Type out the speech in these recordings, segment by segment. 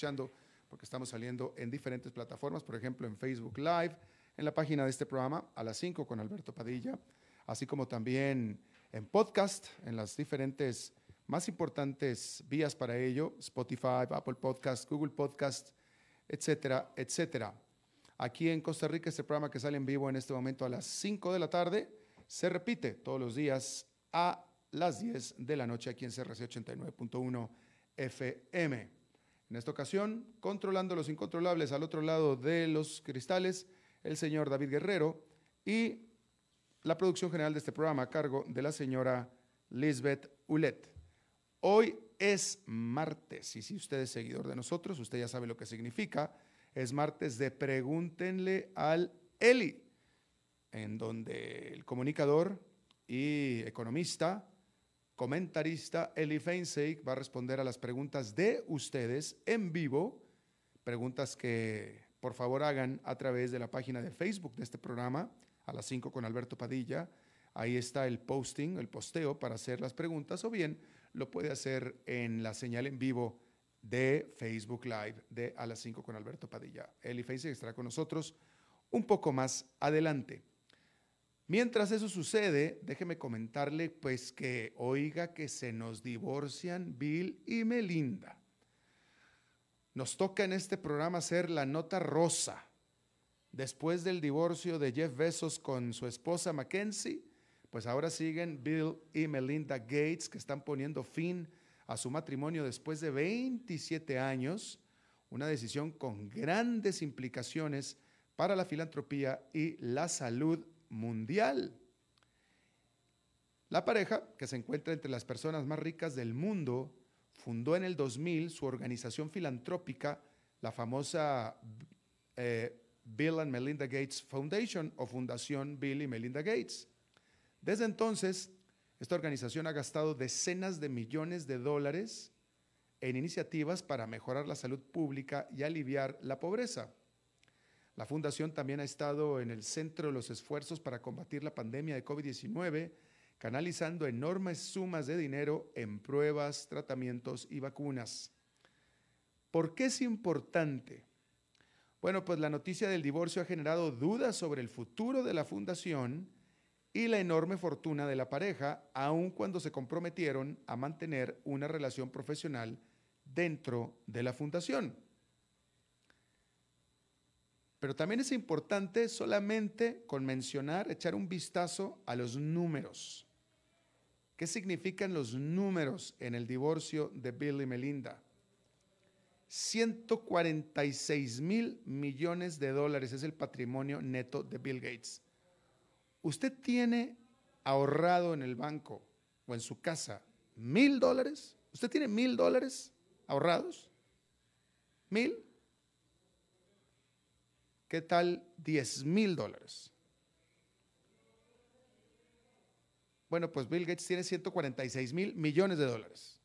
escuchando, porque estamos saliendo en diferentes plataformas, por ejemplo, en Facebook Live, en la página de este programa, a las 5 con Alberto Padilla, así como también en podcast, en las diferentes más importantes vías para ello, Spotify, Apple Podcast, Google Podcast, etcétera, etcétera. Aquí en Costa Rica, este programa que sale en vivo en este momento a las 5 de la tarde, se repite todos los días a las 10 de la noche aquí en CRC 89.1 FM. En esta ocasión, controlando los incontrolables al otro lado de los cristales, el señor David Guerrero y la producción general de este programa a cargo de la señora Lisbeth Ulet. Hoy es martes y si usted es seguidor de nosotros, usted ya sabe lo que significa. Es martes de Pregúntenle al Eli, en donde el comunicador y economista comentarista Eli Feinseig va a responder a las preguntas de ustedes en vivo, preguntas que por favor hagan a través de la página de Facebook de este programa, a las 5 con Alberto Padilla. Ahí está el posting, el posteo para hacer las preguntas, o bien lo puede hacer en la señal en vivo de Facebook Live de a las 5 con Alberto Padilla. Eli Feinseig estará con nosotros un poco más adelante. Mientras eso sucede, déjeme comentarle pues que oiga que se nos divorcian Bill y Melinda. Nos toca en este programa hacer la nota rosa. Después del divorcio de Jeff Bezos con su esposa Mackenzie, pues ahora siguen Bill y Melinda Gates que están poniendo fin a su matrimonio después de 27 años, una decisión con grandes implicaciones para la filantropía y la salud mundial. La pareja, que se encuentra entre las personas más ricas del mundo, fundó en el 2000 su organización filantrópica, la famosa eh, Bill and Melinda Gates Foundation o Fundación Bill y Melinda Gates. Desde entonces, esta organización ha gastado decenas de millones de dólares en iniciativas para mejorar la salud pública y aliviar la pobreza. La fundación también ha estado en el centro de los esfuerzos para combatir la pandemia de COVID-19, canalizando enormes sumas de dinero en pruebas, tratamientos y vacunas. ¿Por qué es importante? Bueno, pues la noticia del divorcio ha generado dudas sobre el futuro de la fundación y la enorme fortuna de la pareja, aun cuando se comprometieron a mantener una relación profesional dentro de la fundación. Pero también es importante solamente con mencionar, echar un vistazo a los números. ¿Qué significan los números en el divorcio de Bill y Melinda? 146 mil millones de dólares es el patrimonio neto de Bill Gates. ¿Usted tiene ahorrado en el banco o en su casa mil dólares? ¿Usted tiene mil dólares ahorrados? ¿Mil? ¿Qué tal 10 mil dólares? Bueno, pues Bill Gates tiene 146 mil millones de dólares.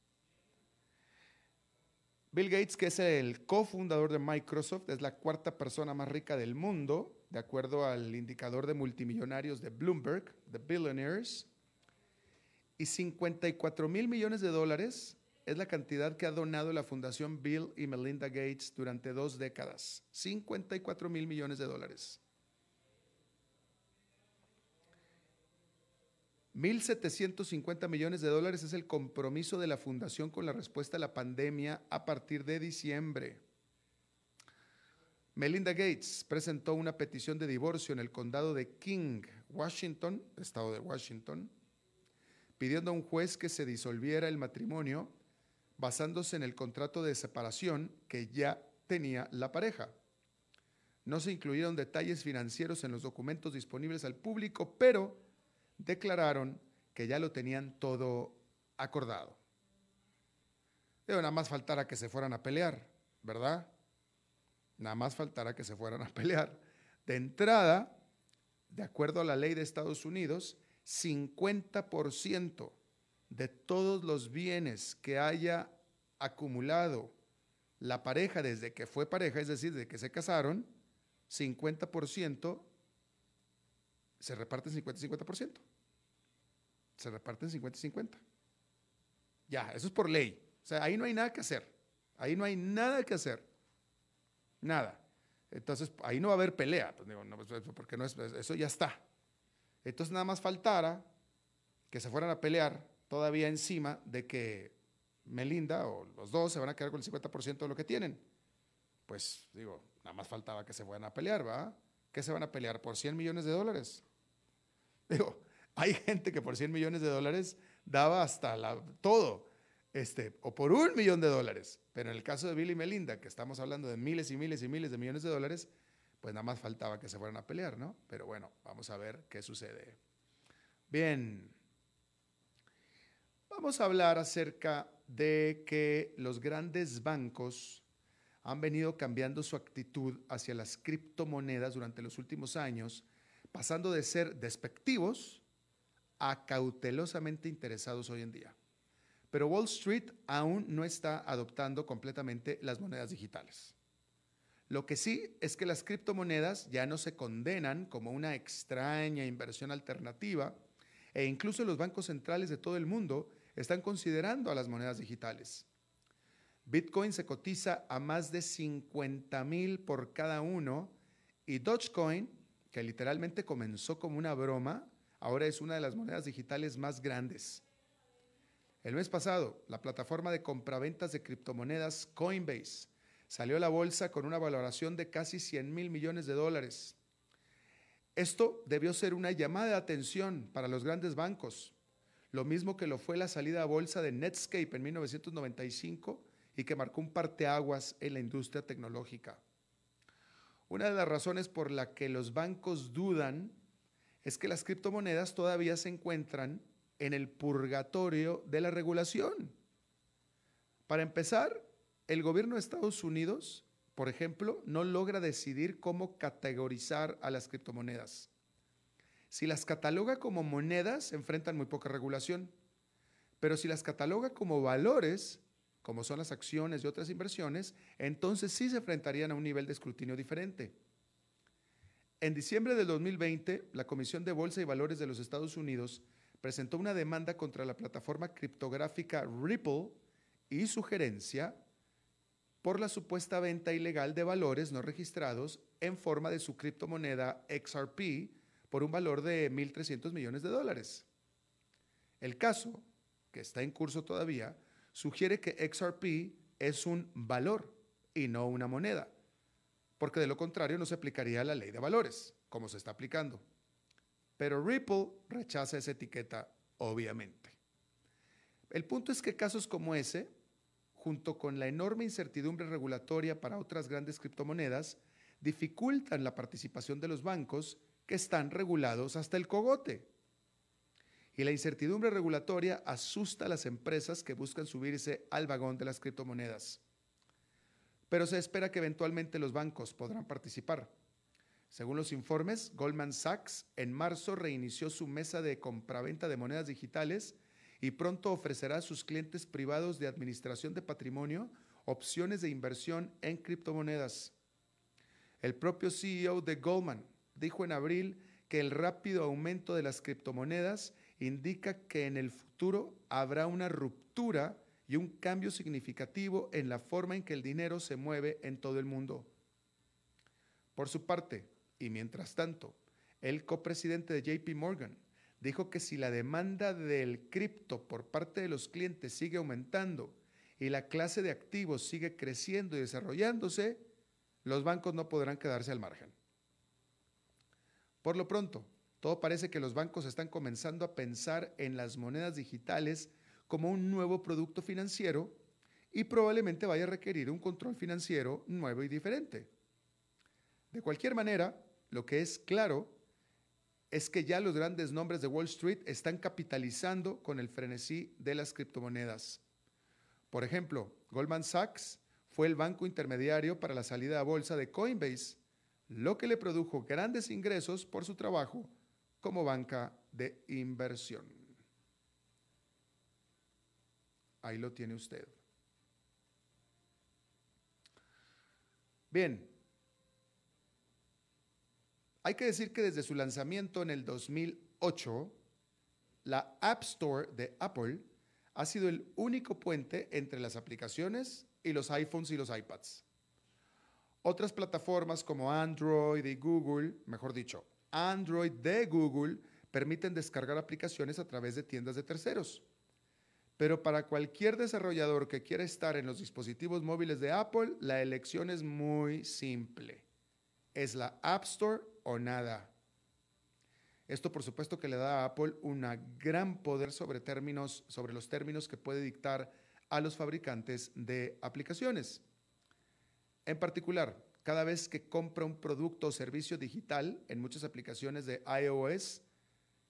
Bill Gates, que es el cofundador de Microsoft, es la cuarta persona más rica del mundo, de acuerdo al indicador de multimillonarios de Bloomberg, de Billionaires. Y 54 mil millones de dólares es la cantidad que ha donado la Fundación Bill y Melinda Gates durante dos décadas, 54 mil millones de dólares. 1.750 millones de dólares es el compromiso de la fundación con la respuesta a la pandemia a partir de diciembre. Melinda Gates presentó una petición de divorcio en el condado de King, Washington, estado de Washington, pidiendo a un juez que se disolviera el matrimonio basándose en el contrato de separación que ya tenía la pareja. No se incluyeron detalles financieros en los documentos disponibles al público, pero declararon que ya lo tenían todo acordado. Pero nada más faltara que se fueran a pelear, ¿verdad? Nada más faltara que se fueran a pelear. De entrada, de acuerdo a la ley de Estados Unidos, 50% de todos los bienes que haya acumulado la pareja desde que fue pareja, es decir, desde que se casaron, 50% se reparten 50-50%. Se reparten 50-50. Ya, eso es por ley. O sea, ahí no hay nada que hacer. Ahí no hay nada que hacer. Nada. Entonces, ahí no va a haber pelea, pues, pues, porque no es, eso ya está. Entonces, nada más faltara que se fueran a pelear todavía encima de que Melinda o los dos se van a quedar con el 50% de lo que tienen. Pues digo, nada más faltaba que se fueran a pelear, ¿va? ¿Qué se van a pelear? ¿Por 100 millones de dólares? Digo, hay gente que por 100 millones de dólares daba hasta la, todo, este, o por un millón de dólares. Pero en el caso de Bill y Melinda, que estamos hablando de miles y miles y miles de millones de dólares, pues nada más faltaba que se fueran a pelear, ¿no? Pero bueno, vamos a ver qué sucede. Bien, vamos a hablar acerca de que los grandes bancos han venido cambiando su actitud hacia las criptomonedas durante los últimos años, pasando de ser despectivos a cautelosamente interesados hoy en día. Pero Wall Street aún no está adoptando completamente las monedas digitales. Lo que sí es que las criptomonedas ya no se condenan como una extraña inversión alternativa e incluso los bancos centrales de todo el mundo están considerando a las monedas digitales. Bitcoin se cotiza a más de 50 mil por cada uno y Dogecoin, que literalmente comenzó como una broma, ahora es una de las monedas digitales más grandes. El mes pasado, la plataforma de compraventas de criptomonedas Coinbase salió a la bolsa con una valoración de casi 100 mil millones de dólares. Esto debió ser una llamada de atención para los grandes bancos, lo mismo que lo fue la salida a bolsa de Netscape en 1995 y que marcó un parteaguas en la industria tecnológica. Una de las razones por la que los bancos dudan es que las criptomonedas todavía se encuentran en el purgatorio de la regulación. Para empezar, el gobierno de Estados Unidos, por ejemplo, no logra decidir cómo categorizar a las criptomonedas. Si las cataloga como monedas, enfrentan muy poca regulación. Pero si las cataloga como valores, como son las acciones y otras inversiones, entonces sí se enfrentarían a un nivel de escrutinio diferente. En diciembre del 2020, la Comisión de Bolsa y Valores de los Estados Unidos presentó una demanda contra la plataforma criptográfica Ripple y su gerencia por la supuesta venta ilegal de valores no registrados en forma de su criptomoneda XRP por un valor de 1.300 millones de dólares. El caso, que está en curso todavía, sugiere que XRP es un valor y no una moneda, porque de lo contrario no se aplicaría la ley de valores, como se está aplicando. Pero Ripple rechaza esa etiqueta, obviamente. El punto es que casos como ese, junto con la enorme incertidumbre regulatoria para otras grandes criptomonedas, dificultan la participación de los bancos que están regulados hasta el cogote. Y la incertidumbre regulatoria asusta a las empresas que buscan subirse al vagón de las criptomonedas. Pero se espera que eventualmente los bancos podrán participar. Según los informes, Goldman Sachs en marzo reinició su mesa de compraventa de monedas digitales y pronto ofrecerá a sus clientes privados de administración de patrimonio opciones de inversión en criptomonedas. El propio CEO de Goldman, dijo en abril que el rápido aumento de las criptomonedas indica que en el futuro habrá una ruptura y un cambio significativo en la forma en que el dinero se mueve en todo el mundo. Por su parte, y mientras tanto, el copresidente de JP Morgan dijo que si la demanda del cripto por parte de los clientes sigue aumentando y la clase de activos sigue creciendo y desarrollándose, los bancos no podrán quedarse al margen. Por lo pronto, todo parece que los bancos están comenzando a pensar en las monedas digitales como un nuevo producto financiero y probablemente vaya a requerir un control financiero nuevo y diferente. De cualquier manera, lo que es claro es que ya los grandes nombres de Wall Street están capitalizando con el frenesí de las criptomonedas. Por ejemplo, Goldman Sachs fue el banco intermediario para la salida a bolsa de Coinbase lo que le produjo grandes ingresos por su trabajo como banca de inversión. Ahí lo tiene usted. Bien, hay que decir que desde su lanzamiento en el 2008, la App Store de Apple ha sido el único puente entre las aplicaciones y los iPhones y los iPads. Otras plataformas como Android y Google, mejor dicho, Android de Google, permiten descargar aplicaciones a través de tiendas de terceros. Pero para cualquier desarrollador que quiera estar en los dispositivos móviles de Apple, la elección es muy simple. Es la App Store o nada. Esto por supuesto que le da a Apple un gran poder sobre, términos, sobre los términos que puede dictar a los fabricantes de aplicaciones. En particular, cada vez que compra un producto o servicio digital en muchas aplicaciones de iOS,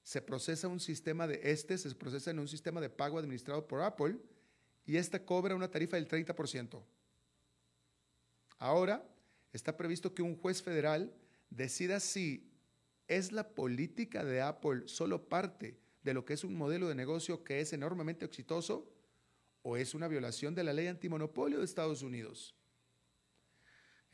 se procesa un sistema de este, se procesa en un sistema de pago administrado por Apple y esta cobra una tarifa del 30%. Ahora está previsto que un juez federal decida si es la política de Apple solo parte de lo que es un modelo de negocio que es enormemente exitoso o es una violación de la ley antimonopolio de Estados Unidos.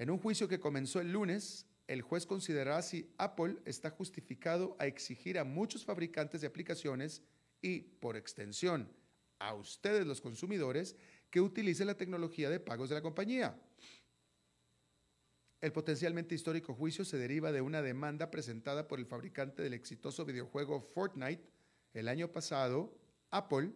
En un juicio que comenzó el lunes, el juez considerará si Apple está justificado a exigir a muchos fabricantes de aplicaciones y, por extensión, a ustedes los consumidores, que utilicen la tecnología de pagos de la compañía. El potencialmente histórico juicio se deriva de una demanda presentada por el fabricante del exitoso videojuego Fortnite. El año pasado, Apple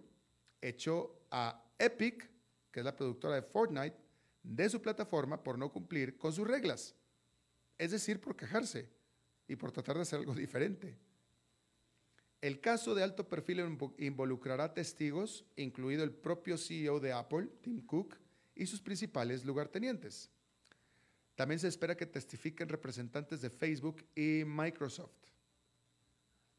echó a Epic, que es la productora de Fortnite, de su plataforma por no cumplir con sus reglas. Es decir, por quejarse y por tratar de hacer algo diferente. El caso de alto perfil involucrará testigos, incluido el propio CEO de Apple, Tim Cook, y sus principales lugartenientes. También se espera que testifiquen representantes de Facebook y Microsoft.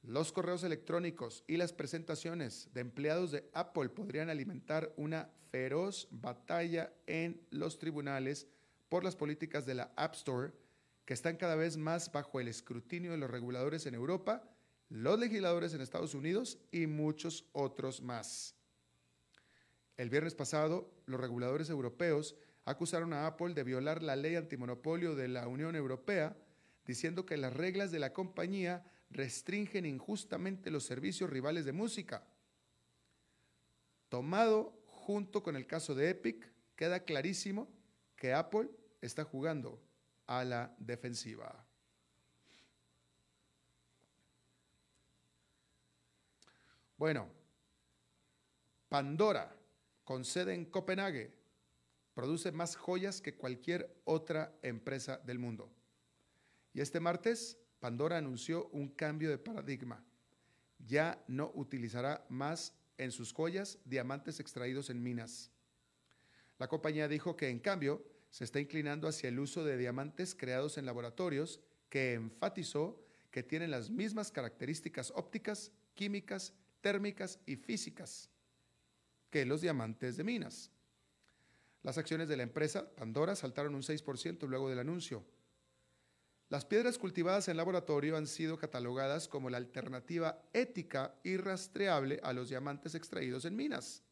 Los correos electrónicos y las presentaciones de empleados de Apple podrían alimentar una feroz batalla en los tribunales por las políticas de la App Store, que están cada vez más bajo el escrutinio de los reguladores en Europa, los legisladores en Estados Unidos y muchos otros más. El viernes pasado, los reguladores europeos acusaron a Apple de violar la ley antimonopolio de la Unión Europea, diciendo que las reglas de la compañía restringen injustamente los servicios rivales de música. Tomado junto con el caso de Epic, queda clarísimo que Apple está jugando a la defensiva. Bueno, Pandora, con sede en Copenhague, produce más joyas que cualquier otra empresa del mundo. Y este martes, Pandora anunció un cambio de paradigma. Ya no utilizará más en sus joyas diamantes extraídos en minas. La compañía dijo que, en cambio, se está inclinando hacia el uso de diamantes creados en laboratorios que enfatizó que tienen las mismas características ópticas, químicas, térmicas y físicas que los diamantes de minas. Las acciones de la empresa Pandora saltaron un 6% luego del anuncio. Las piedras cultivadas en laboratorio han sido catalogadas como la alternativa ética y rastreable a los diamantes extraídos en minas.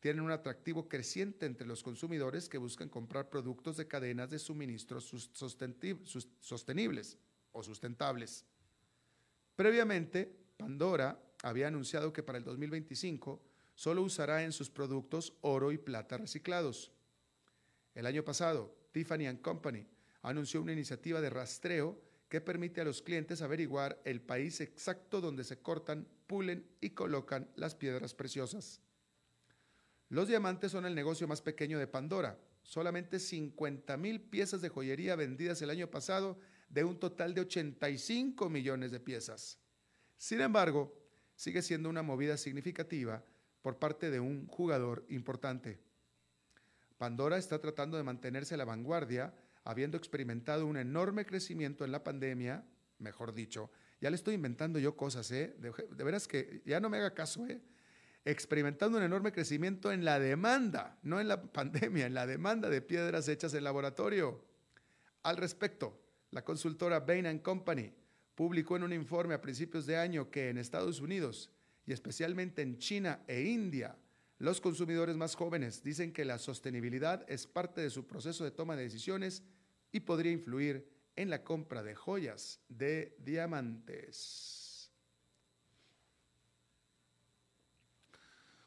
Tienen un atractivo creciente entre los consumidores que buscan comprar productos de cadenas de suministro sostenibles o sustentables. Previamente, Pandora había anunciado que para el 2025 solo usará en sus productos oro y plata reciclados. El año pasado, Tiffany Company anunció una iniciativa de rastreo que permite a los clientes averiguar el país exacto donde se cortan, pulen y colocan las piedras preciosas. Los diamantes son el negocio más pequeño de Pandora. Solamente 50 mil piezas de joyería vendidas el año pasado de un total de 85 millones de piezas. Sin embargo, sigue siendo una movida significativa por parte de un jugador importante. Pandora está tratando de mantenerse a la vanguardia, habiendo experimentado un enorme crecimiento en la pandemia, mejor dicho, ya le estoy inventando yo cosas, ¿eh? De, veras que ya no me haga caso, ¿eh? Experimentando un enorme crecimiento en la demanda, no en la pandemia, en la demanda de piedras hechas en laboratorio. Al respecto, la consultora Bain Company publicó en un informe a principios de año que en Estados Unidos y especialmente en China e India, los consumidores más jóvenes dicen que la sostenibilidad es parte de su proceso de toma de decisiones y podría influir en la compra de joyas de diamantes.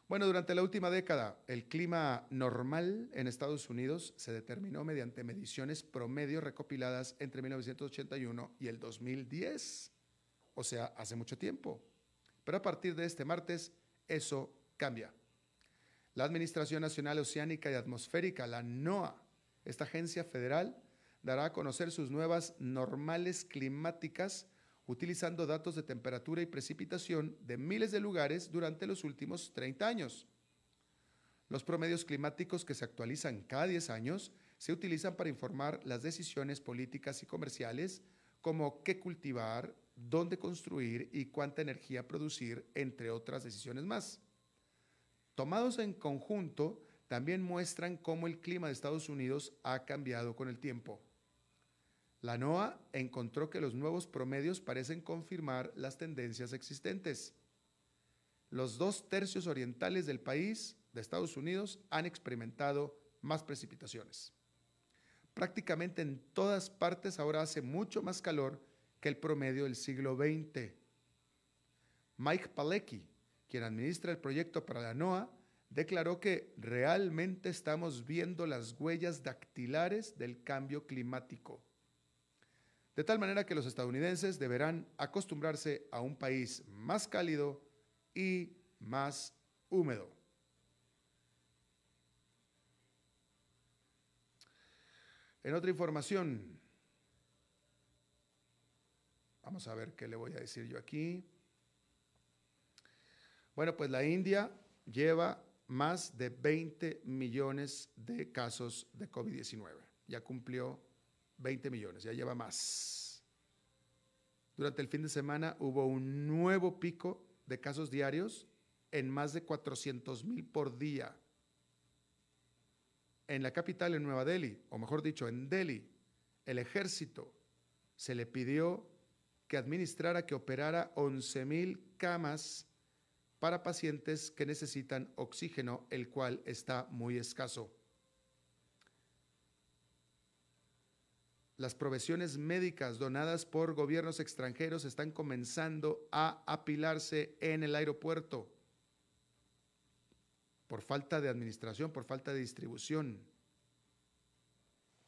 Bueno, durante la última década, el clima normal en Estados Unidos se determinó mediante mediciones promedio recopiladas entre 1981 y el 2010, o sea, hace mucho tiempo. Pero a partir de este martes, eso cambia. La Administración Nacional Oceánica y Atmosférica, la NOAA, esta agencia federal, dará a conocer sus nuevas normales climáticas utilizando datos de temperatura y precipitación de miles de lugares durante los últimos 30 años. Los promedios climáticos que se actualizan cada 10 años se utilizan para informar las decisiones políticas y comerciales como qué cultivar, dónde construir y cuánta energía producir, entre otras decisiones más. Tomados en conjunto, también muestran cómo el clima de Estados Unidos ha cambiado con el tiempo. La NOAA encontró que los nuevos promedios parecen confirmar las tendencias existentes. Los dos tercios orientales del país, de Estados Unidos, han experimentado más precipitaciones. Prácticamente en todas partes ahora hace mucho más calor que el promedio del siglo XX. Mike Palecki, quien administra el proyecto para la NOAA, declaró que realmente estamos viendo las huellas dactilares del cambio climático de tal manera que los estadounidenses deberán acostumbrarse a un país más cálido y más húmedo. En otra información, vamos a ver qué le voy a decir yo aquí. Bueno, pues la India lleva más de 20 millones de casos de COVID-19. Ya cumplió 20 millones, ya lleva más. Durante el fin de semana hubo un nuevo pico de casos diarios en más de 400 mil por día. En la capital, en Nueva Delhi, o mejor dicho, en Delhi, el ejército se le pidió que administrara, que operara 11 mil camas para pacientes que necesitan oxígeno, el cual está muy escaso. las provisiones médicas donadas por gobiernos extranjeros están comenzando a apilarse en el aeropuerto por falta de administración, por falta de distribución.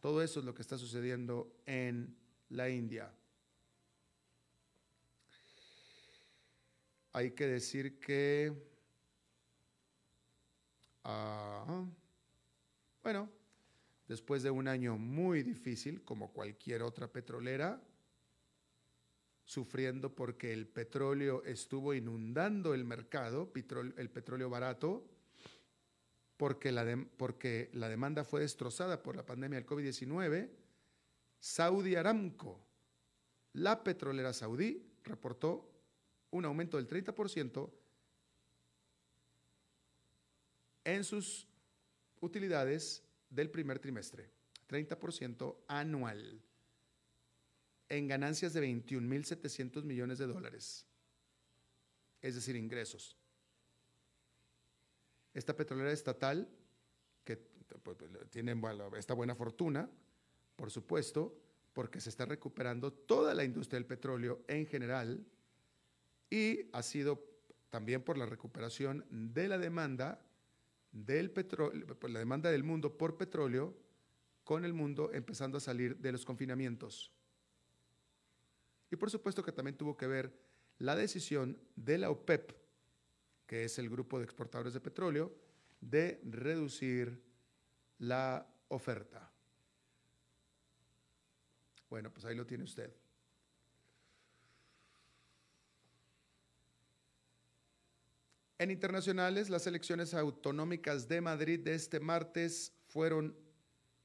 Todo eso es lo que está sucediendo en la India. Hay que decir que, ah, bueno, después de un año muy difícil, como cualquier otra petrolera, sufriendo porque el petróleo estuvo inundando el mercado, el petróleo barato, porque la, porque la demanda fue destrozada por la pandemia del COVID-19, Saudi Aramco, la petrolera saudí, reportó un aumento del 30% en sus utilidades del primer trimestre, 30% anual, en ganancias de 21.700 millones de dólares, es decir, ingresos. Esta petrolera estatal, que pues, pues, tiene esta buena fortuna, por supuesto, porque se está recuperando toda la industria del petróleo en general y ha sido también por la recuperación de la demanda del petróleo, pues, la demanda del mundo por petróleo, con el mundo empezando a salir de los confinamientos. Y por supuesto que también tuvo que ver la decisión de la OPEP, que es el grupo de exportadores de petróleo, de reducir la oferta. Bueno, pues ahí lo tiene usted. Internacionales, las elecciones autonómicas de Madrid de este martes fueron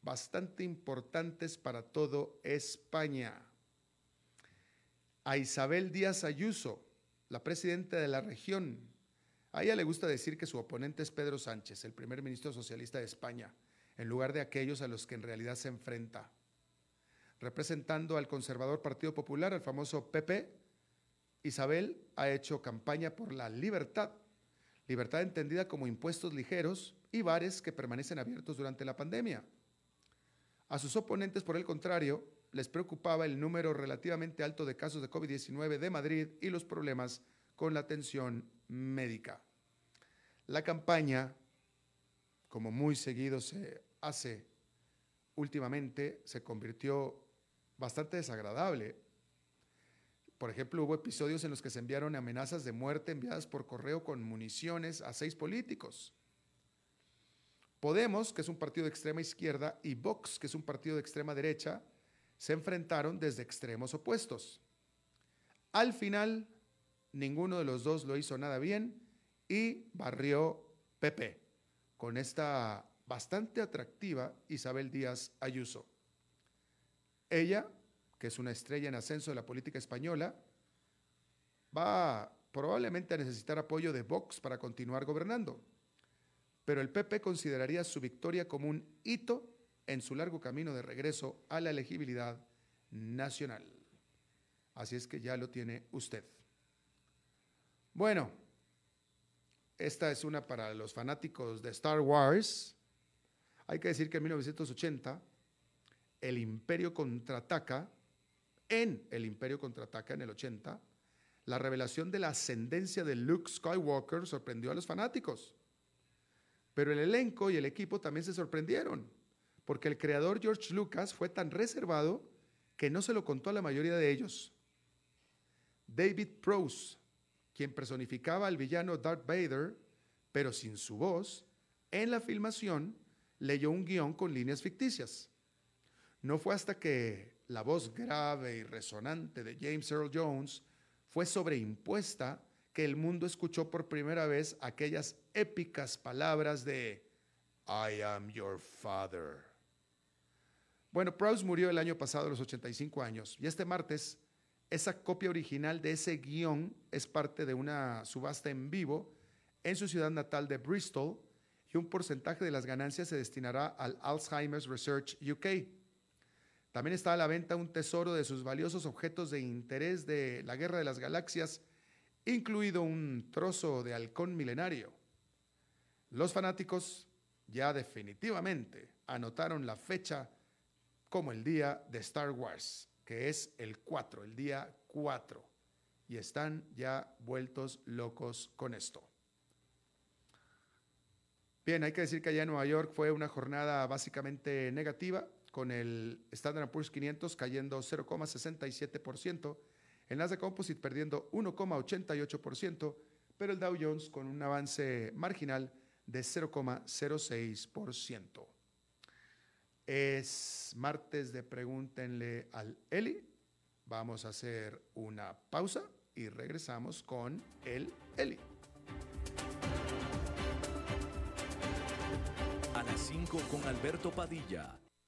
bastante importantes para todo España. A Isabel Díaz Ayuso, la presidenta de la región, a ella le gusta decir que su oponente es Pedro Sánchez, el primer ministro socialista de España, en lugar de aquellos a los que en realidad se enfrenta. Representando al conservador Partido Popular, el famoso PP, Isabel ha hecho campaña por la libertad libertad entendida como impuestos ligeros y bares que permanecen abiertos durante la pandemia. A sus oponentes, por el contrario, les preocupaba el número relativamente alto de casos de COVID-19 de Madrid y los problemas con la atención médica. la campaña, como muy seguido se hace últimamente, se convirtió bastante desagradable. Por ejemplo, hubo episodios en los que se enviaron amenazas de muerte enviadas por correo con municiones a seis políticos. Podemos, que es un partido de extrema izquierda, y Vox, que es un partido de extrema derecha, se enfrentaron desde extremos opuestos. Al final, ninguno de los dos lo hizo nada bien y barrió PP con esta bastante atractiva Isabel Díaz Ayuso. Ella, que es una estrella en ascenso de la política española, va probablemente a necesitar apoyo de Vox para continuar gobernando pero el PP consideraría su victoria como un hito en su largo camino de regreso a la elegibilidad nacional. Así es que ya lo tiene usted. Bueno, esta es una para los fanáticos de Star Wars. Hay que decir que en 1980 el Imperio contraataca, en el Imperio contraataca en el 80, la revelación de la ascendencia de Luke Skywalker sorprendió a los fanáticos. Pero el elenco y el equipo también se sorprendieron, porque el creador George Lucas fue tan reservado que no se lo contó a la mayoría de ellos. David Prose, quien personificaba al villano Darth Vader, pero sin su voz, en la filmación leyó un guion con líneas ficticias. No fue hasta que la voz grave y resonante de James Earl Jones fue sobreimpuesta que el mundo escuchó por primera vez aquellas épicas palabras de I am your father. Bueno, Prowse murió el año pasado a los 85 años y este martes esa copia original de ese guion es parte de una subasta en vivo en su ciudad natal de Bristol y un porcentaje de las ganancias se destinará al Alzheimer's Research UK. También está a la venta un tesoro de sus valiosos objetos de interés de la Guerra de las Galaxias incluido un trozo de halcón milenario. Los fanáticos ya definitivamente anotaron la fecha como el día de Star Wars, que es el 4, el día 4, y están ya vueltos locos con esto. Bien, hay que decir que allá en Nueva York fue una jornada básicamente negativa, con el Standard Poor's 500 cayendo 0,67%, el Nasdaq Composite perdiendo 1,88%, pero el Dow Jones con un avance marginal de 0,06%. Es martes de Pregúntenle al Eli. Vamos a hacer una pausa y regresamos con el Eli. A las 5 con Alberto Padilla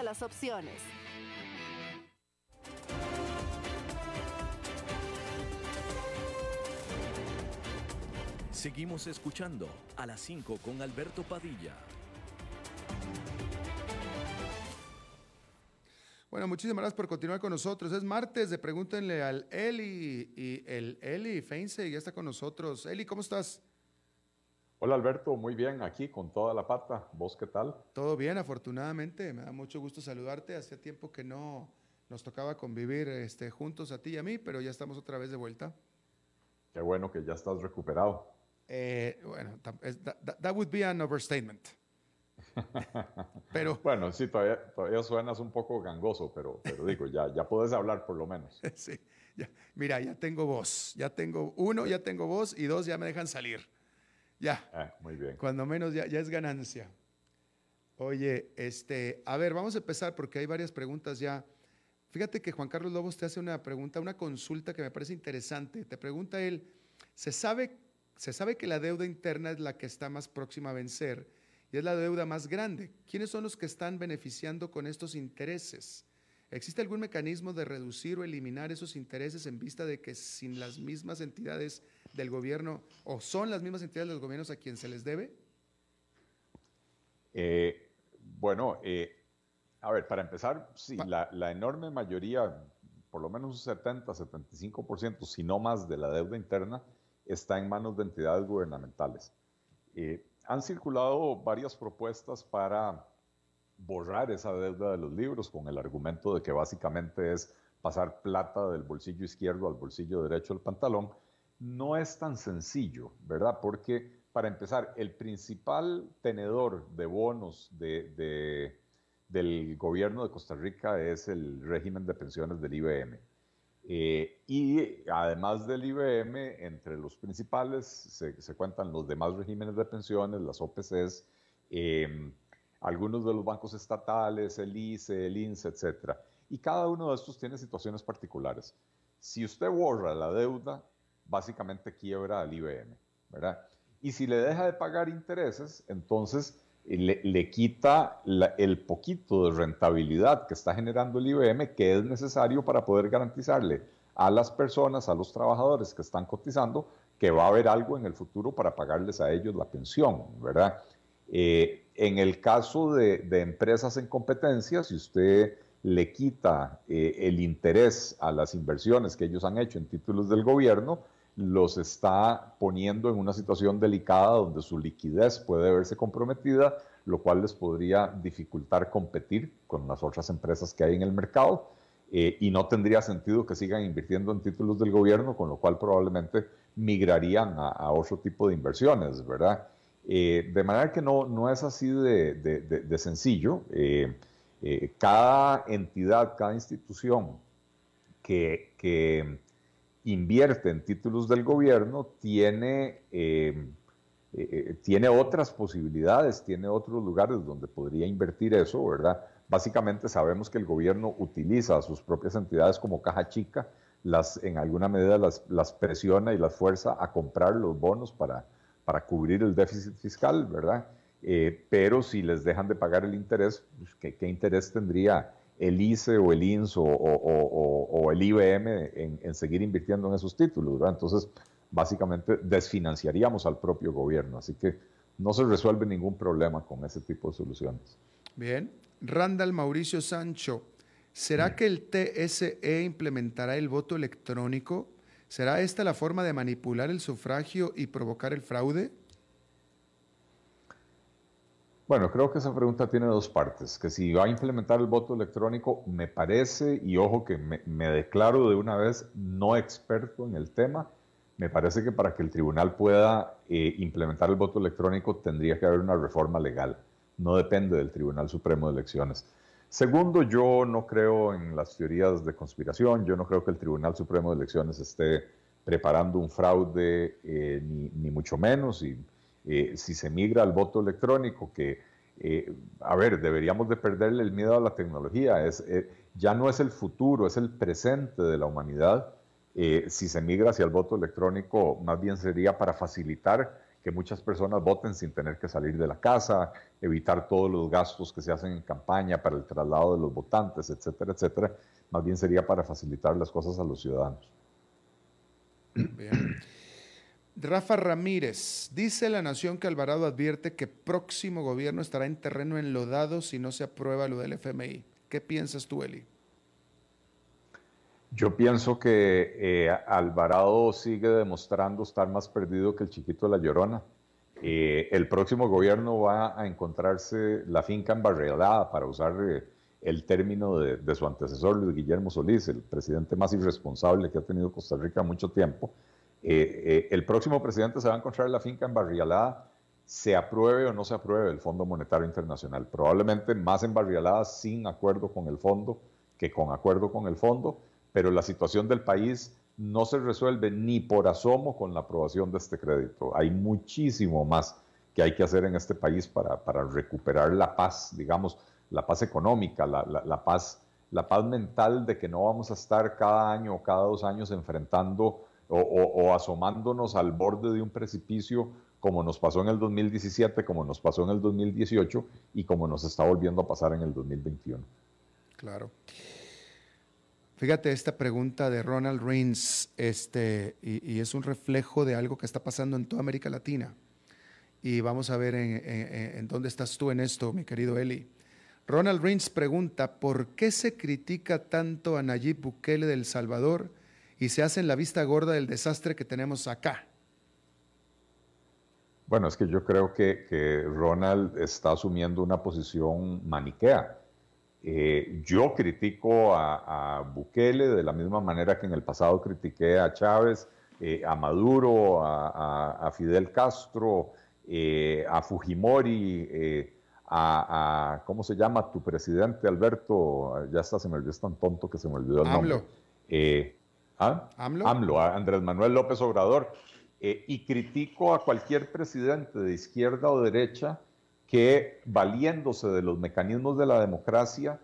todas las opciones. Seguimos escuchando a las 5 con Alberto Padilla. Bueno, muchísimas gracias por continuar con nosotros. Es martes de Pregúntenle al Eli y el Eli Feinse ya está con nosotros. Eli, ¿cómo estás? Hola Alberto, muy bien, aquí con toda la pata. ¿Vos qué tal? Todo bien, afortunadamente. Me da mucho gusto saludarte. Hace tiempo que no nos tocaba convivir este, juntos a ti y a mí, pero ya estamos otra vez de vuelta. Qué bueno que ya estás recuperado. Eh, bueno, that, would be an overstatement. pero, bueno, sí, todavía, todavía suenas un poco gangoso, pero, pero digo, ya, ya puedes hablar por lo menos. sí, ya. mira, ya tengo voz, ya tengo uno, ya tengo voz y dos ya me dejan salir. Ya. Ah, muy bien. Cuando menos ya, ya es ganancia. Oye, este, a ver, vamos a empezar porque hay varias preguntas ya. Fíjate que Juan Carlos Lobos te hace una pregunta, una consulta que me parece interesante. Te pregunta él, ¿se sabe, se sabe que la deuda interna es la que está más próxima a vencer y es la deuda más grande. ¿Quiénes son los que están beneficiando con estos intereses? ¿Existe algún mecanismo de reducir o eliminar esos intereses en vista de que sin las mismas entidades del gobierno o son las mismas entidades de los gobiernos a quien se les debe? Eh, bueno, eh, a ver, para empezar, sí, la, enorme mayoría, por lo menos un 70, 75%, si no más de la deuda interna, está en manos de entidades gubernamentales. Eh, han circulado varias propuestas para borrar esa deuda de los libros con el argumento de que básicamente es pasar plata del bolsillo izquierdo al bolsillo derecho del pantalón, no es tan sencillo, ¿verdad? Porque, para empezar, el principal tenedor de bonos de, del gobierno de Costa Rica es el régimen de pensiones del IBM. Eh, y además del IBM, entre los principales se, cuentan los demás regímenes de pensiones, las OPCs, eh, algunos de los bancos estatales, el ICE, el INSE, etc. Y cada uno de estos tiene situaciones particulares. Si usted borra la deuda, básicamente quiebra al IBM, ¿verdad? Y si le deja de pagar intereses, entonces eh, le, quita el poquito de rentabilidad que está generando el IBM, que es necesario para poder garantizarle a las personas, a los trabajadores que están cotizando, que va a haber algo en el futuro para pagarles a ellos la pensión, ¿verdad? Eh, en el caso de, empresas en competencia, si usted le quita eh, el interés a las inversiones que ellos han hecho en títulos del gobierno, los está poniendo en una situación delicada donde su liquidez puede verse comprometida, lo cual les podría dificultar competir con las otras empresas que hay en el mercado. Eh, y no tendría sentido que sigan invirtiendo en títulos del gobierno, con lo cual probablemente migrarían a otro tipo de inversiones, ¿verdad? Eh, de manera que no, no es así de, sencillo. Eh, cada entidad, cada institución que, invierte en títulos del gobierno tiene, tiene otras posibilidades, tiene otros lugares donde podría invertir eso, ¿verdad? Básicamente sabemos que el gobierno utiliza a sus propias entidades como caja chica, las, en alguna medida las, las presiona y las fuerza a comprar los bonos para, para cubrir el déficit fiscal, ¿verdad? Eh, pero si les dejan de pagar el interés, pues, ¿qué, interés tendría el ICE o el INS o, el IBM en, seguir invirtiendo en esos títulos? ¿verdad? Entonces, básicamente desfinanciaríamos al propio gobierno. Así que no se resuelve ningún problema con ese tipo de soluciones. Bien. Randall Mauricio Sancho, ¿será que el TSE implementará el voto electrónico? ¿Será esta la forma de manipular el sufragio y provocar el fraude? Bueno, creo que esa pregunta tiene dos partes. Que si va a implementar el voto electrónico, me parece, y ojo que me, declaro de una vez no experto en el tema, me parece que para que el tribunal pueda eh, implementar el voto electrónico tendría que haber una reforma legal. No depende del Tribunal Supremo de Elecciones. Segundo, yo no creo en las teorías de conspiración, yo no creo que el Tribunal Supremo de Elecciones esté preparando un fraude, eh, ni, mucho menos. Y, eh, si se migra al voto electrónico, que, eh, a ver, deberíamos de perderle el miedo a la tecnología, es, ya no es el futuro, es el presente de la humanidad. si se migra hacia el voto electrónico, más bien sería para facilitar que muchas personas voten sin tener que salir de la casa, evitar todos los gastos que se hacen en campaña para el traslado de los votantes, etcétera, etcétera. Más bien sería para facilitar las cosas a los ciudadanos. Bien. Rafa Ramírez, dice la Nación que Alvarado advierte que próximo gobierno estará en terreno enlodado si no se aprueba lo del FMI. ¿Qué piensas tú, Eli? Yo pienso que eh, Alvarado sigue demostrando estar más perdido que el chiquito de la llorona. Eh, el próximo gobierno va a encontrarse la finca embarrelada, para usar eh, el término de, su antecesor, Luis Guillermo Solís, el presidente más irresponsable que ha tenido Costa Rica mucho tiempo. Eh, el próximo presidente se va a encontrar la finca embarrialada, se apruebe o no se apruebe el Fondo Monetario Internacional. Probablemente más embarrialada sin acuerdo con el fondo que con acuerdo con el fondo, pero la situación del país no se resuelve ni por asomo con la aprobación de este crédito. Hay muchísimo más que hay que hacer en este país para, recuperar la paz, digamos, la paz económica, la, paz, la paz mental de que no vamos a estar cada año o cada dos años enfrentando o, asomándonos al borde de un precipicio como nos pasó en el 2017, como nos pasó en el 2018 y como nos está volviendo a pasar en el 2021. Claro. Fíjate esta pregunta de Ronald Reigns, este, y, es un reflejo de algo que está pasando en toda América Latina. Y vamos a ver en, dónde estás tú en esto, mi querido Eli. Ronald Reigns pregunta, ¿por qué se critica tanto a Nayib Bukele del Salvador y se hace en la vista gorda del desastre que tenemos acá? Bueno, es que yo creo que, que Ronald está asumiendo una posición maniquea eh, yo critico a, Bukele de la misma manera que en el pasado critiqué a Chávez, eh, a Maduro, a, Fidel Castro, eh, a Fujimori, a, ¿cómo se llama tu presidente Alberto? Ya está, se me olvidó, es tan tonto que se me olvidó el nombre. ¿Ah? AMLO. AMLO, a Andrés Manuel López Obrador. y critico a cualquier presidente de izquierda o derecha que valiéndose de los mecanismos de la democracia,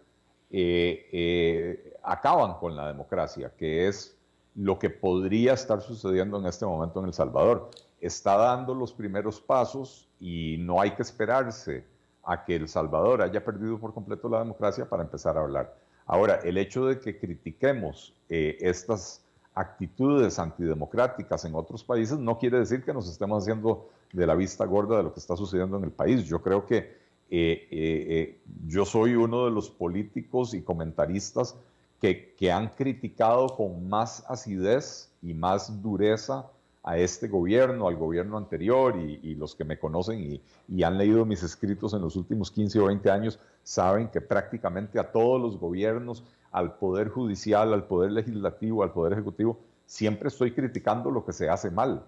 eh, eh, acaban con la democracia, que es lo que podría estar sucediendo en este momento en El Salvador. Está dando los primeros pasos y no hay que esperarse a que El Salvador haya perdido por completo la democracia para empezar a hablar. Ahora, el hecho de que critiquemos eh, estas actitudes antidemocráticas en otros países no quiere decir que nos estemos haciendo de la vista gorda de lo que está sucediendo en el país. Yo creo que eh, eh, eh, yo soy uno de los políticos y comentaristas que, que, han criticado con más acidez y más dureza a este gobierno, al gobierno anterior, y, los que me conocen y, y, han leído mis escritos en los últimos 15 o 20 años saben que prácticamente a todos los gobiernos, al Poder Judicial, al Poder Legislativo, al Poder Ejecutivo, siempre estoy criticando lo que se hace mal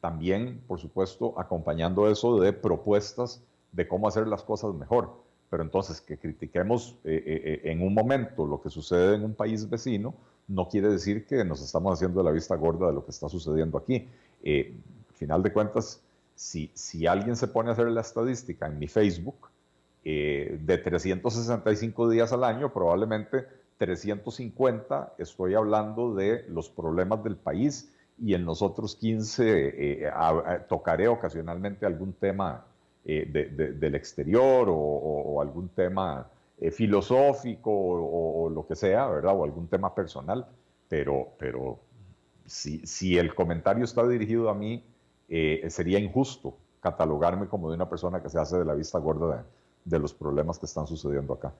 también, por supuesto, acompañando eso de propuestas de cómo hacer las cosas mejor. Pero entonces, que critiquemos eh, eh, eh, en un momento lo que sucede en un país vecino, no quiere decir que nos estamos haciendo la vista gorda de lo que está sucediendo aquí. al final de cuentas, si, si alguien se pone a hacer la estadística en mi Facebook, de 365 días al año, probablemente 350 estoy hablando de los problemas del país y en los otros 15 eh, tocaré ocasionalmente algún tema eh, del exterior o, algún tema eh, filosófico o, lo que sea, ¿verdad? O algún tema personal, pero, pero si, si el comentario está dirigido a mí, sería injusto catalogarme como de una persona que se hace de la vista gorda de los problemas que están sucediendo acá.